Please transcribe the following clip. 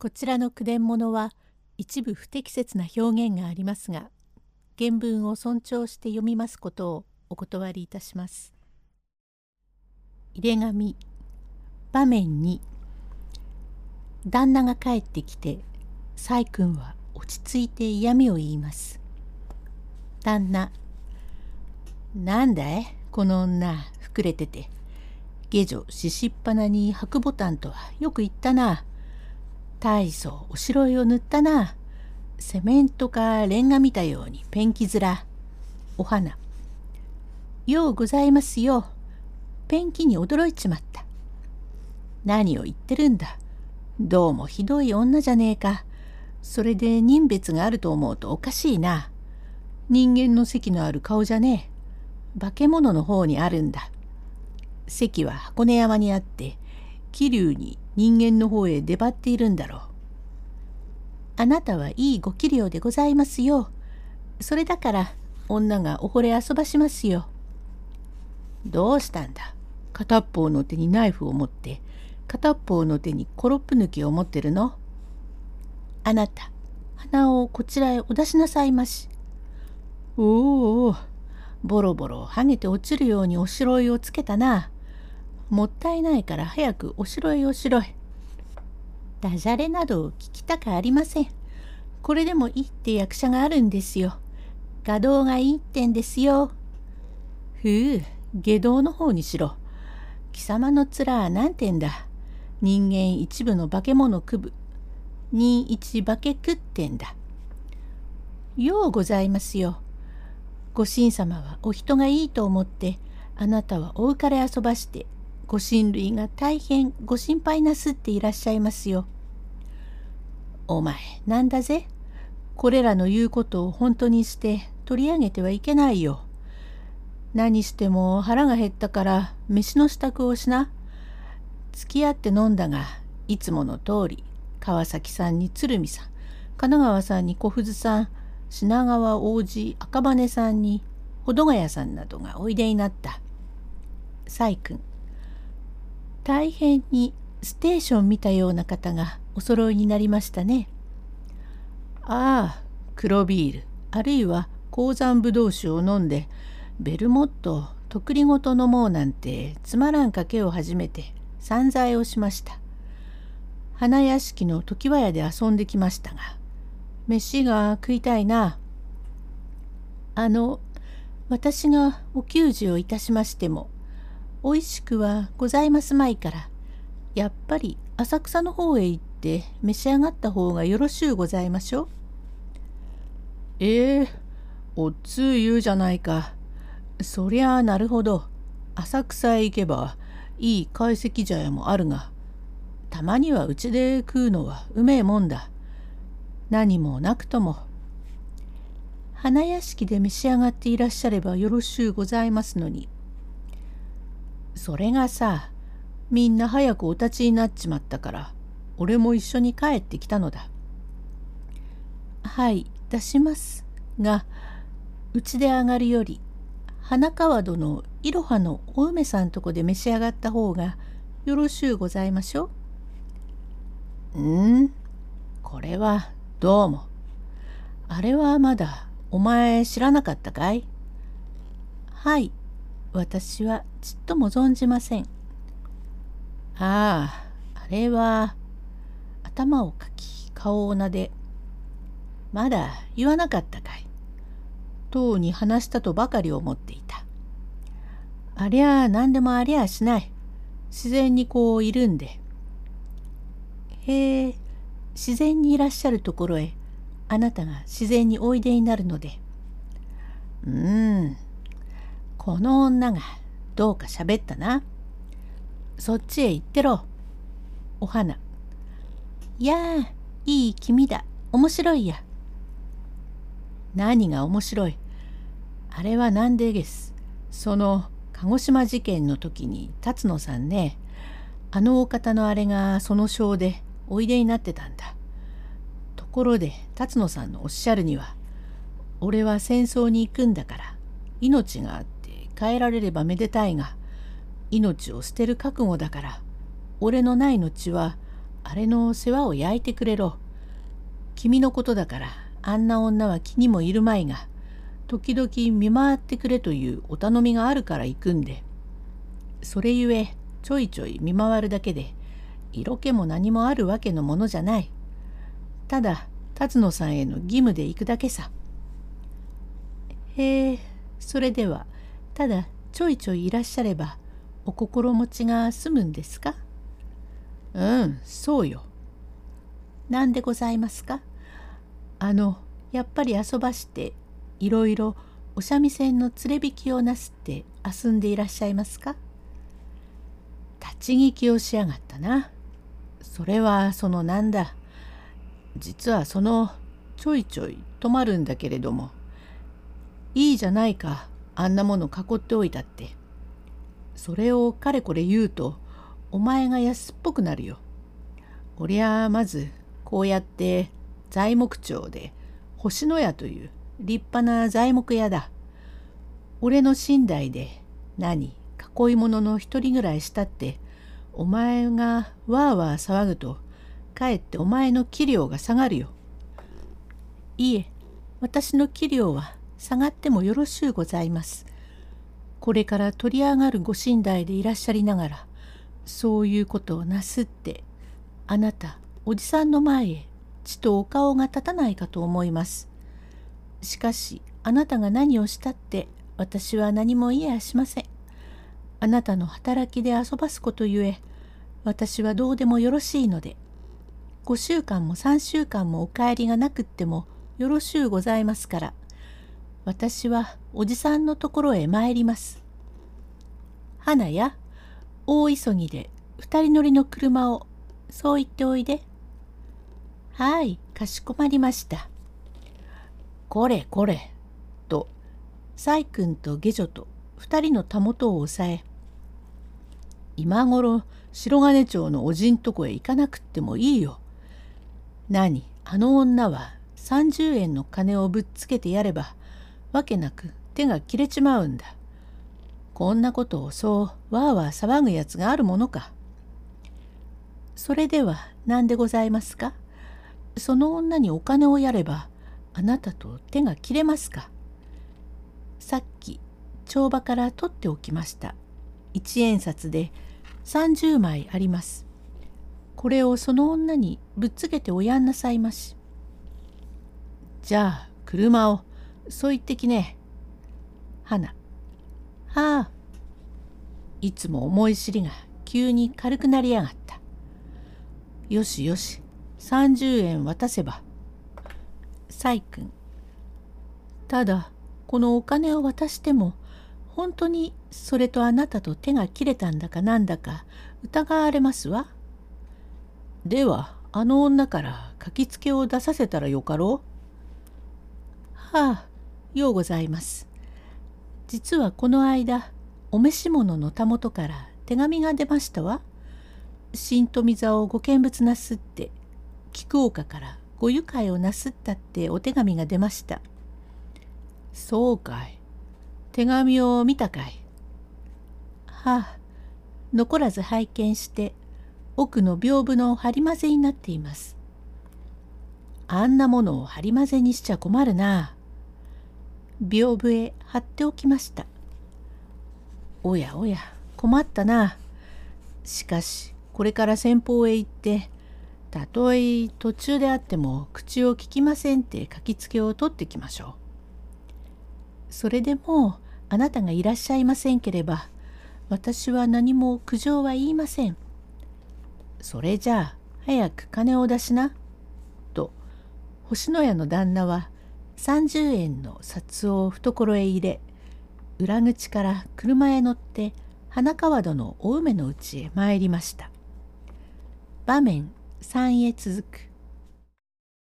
こちらの句伝物は一部不適切な表現がありますが原文を尊重して読みますことをお断りいたします。入れ紙場面に旦那が帰ってきて細君は落ち着いて嫌味を言います。旦那なんだいこの女膨れてて下女ししっぱなに白ボタンとはよく言ったな。大層おしろいを塗ったな。セメントかレンガ見たようにペンキ面。お花。ようございますよ。ペンキに驚いちまった。何を言ってるんだ。どうもひどい女じゃねえか。それで人別があると思うとおかしいな。人間の席のある顔じゃねえ。化け物の方にあるんだ。席は箱根山にあって桐生に人間の方へ出張っているんだろう。あなたはいいご器量でございますよ。それだから女がお惚れ遊ばしますよ。どうしたんだ？片方の手にナイフを持って片方の手にコロップ抜きを持ってるの？あなた鼻をこちらへお出しなさいまし。おおボロボロはげて落ちるようにおしろいをつけたな。もったいないから早くおしろいおしろい。ダジャレなど聞きたくありません。これでもいいって役者があるんですよ。画道がいいってんですよ。ふう、下道の方にしろ。貴様の面は何てんだ？人間一部の化け物区部。二一化け食ってんだ。ようございますよ。ご神様はお人がいいと思ってあなたはお浮かれ遊ばしてご親類が大変ご心配なすっていらっしゃいますよ。お前なんだぜ？これらの言うことを本当にして取り上げてはいけないよ。何しても腹が減ったから飯の支度をしな。付き合って飲んだがいつもの通り川崎さんに鶴見さん神奈川さんに小藤さん品川王子赤羽さんに保土ヶ谷さんなどがおいでになった。細君大変にステーション見たような方がお揃いになりましたね。ああ、黒ビール、あるいは鉱山ぶどう酒を飲んで、ベルモット、とりごと飲もうなんてつまらん賭けを始めて散財をしました。花屋敷の常盤屋で遊んできましたが、飯が食いたいな。あの、私がお給仕をいたしましても、おいしくはございますまいからやっぱり浅草の方へ行って召し上がった方がよろしゅうございましょう。ええー、おっつう言うじゃないか。そりゃあなるほど。浅草へ行けばいい懐石茶屋もあるが、たまにはうちで食うのはうめえもんだ。何もなくとも。花屋敷で召し上がっていらっしゃればよろしゅうございますのに。それがさみんな早くお立ちになっちまったから俺も一緒に帰ってきたのだ。はい出しますがうちで上がるより花川戸のいろはのお梅さんとこで召し上がった方がよろしゅうございましょ。うんこれはどうも。あれはまだお前知らなかったかい？はい私はちっとも存じません。ああ、あれは、頭をかき、顔をなで、まだ言わなかったかい。とうに話したとばかり思っていた。ありゃあ何でもありゃあしない。自然にこういるんで。へえ、自然にいらっしゃるところへ、あなたが自然においでになるので。うーん。この女がどうか喋ったな。そっちへ行ってろ。お花。いやあ、いい君だ。面白いや。何が面白い？あれはなんでです？その鹿児島事件の時に辰野さんね、あのお方のあれがその章でおいでになってたんだ。ところで辰野さんのおっしゃるには、俺は戦争に行くんだから命が変えられればめでたいが命を捨てる覚悟だから俺のない後はあれの世話を焼いてくれろ。君のことだからあんな女は気にもいるまいが時々見回ってくれというお頼みがあるから行くんでそれゆえちょいちょい見回るだけで色気も何もあるわけのものじゃない。ただ辰野さんへの義務で行くだけさ。へえそれではただちょいちょいいらっしゃればお心持ちが済むんですか？うんそうよ。何でございますか？あのやっぱり遊ばしていろいろお三味線の連れ引きをなすって遊んでいらっしゃいますか？立ち聞きをしやがったな。それはそのなんだ。実はそのちょいちょい止まるんだけれどもいいじゃないかあんなもの囲っておいたってそれをかれこれ言うとお前が安っぽくなるよ。おりゃまずこうやって材木町で星の屋という立派な材木屋だ。俺の寝台で何囲い物の一人ぐらいしたってお前がわーわー騒ぐとかえってお前の器量が下がるよ。いいえ私の器量は下がってもよろしゅうございます。これから取り上がるご寝台でいらっしゃりながらそういうことをなすってあなたおじさんの前へちとお顔が立たないかと思います。しかしあなたが何をしたって私は何も言えやしません。あなたの働きで遊ばすことゆえ私はどうでもよろしいので5週間も3週間もお帰りがなくってもよろしゅうございますから私はおじさんのところへ参ります。花や大急ぎで二人乗りの車をそう言っておいで。はいかしこまりました。これこれと細君と下女と二人のたもとを押さえ今頃白金町のおじんとこへ行かなくってもいいよ。何あの女は30円の金をぶっつけてやればわけなく手が切れちまうんだ。こんなことをそうわーわー騒ぐやつがあるものか。それでは何でございますか？その女にお金をやればあなたと手が切れますか？さっき帳場から取っておきました。一円札で30枚あります。これをその女にぶっつけておやんなさいまし。じゃあ車をそう言ってきね。花。はあ。いつも思い知りが急に軽くなりやがった。よしよし30円渡せば。細君。ただこのお金を渡しても本当にそれとあなたと手が切れたんだかなんだか疑われますわ。ではあの女から書きつけを出させたらよかろうはあようございます。実はこの間お召し物のたもとから手紙が出ましたわ。新富座をご見物なすって菊岡からご愉快をなすったってお手紙が出ました。そうかい。手紙を見たかいはあ残らず拝見して奥の屏風の張り混ぜになっていますあんなものを張り混ぜにしちゃ困るな屏風へ貼っておきましたおやおや困ったなしかしこれから先方へ行ってたとえ途中であっても口を聞きませんって書きつけを取ってきましょう。それでもあなたがいらっしゃいませんければ私は何も苦情は言いません。それじゃあ早く金を出しな。と星の屋の旦那は30円の札を懐へ入れ裏口から車へ乗って花川戸のお梅のうちへ参りました。場面3へ続く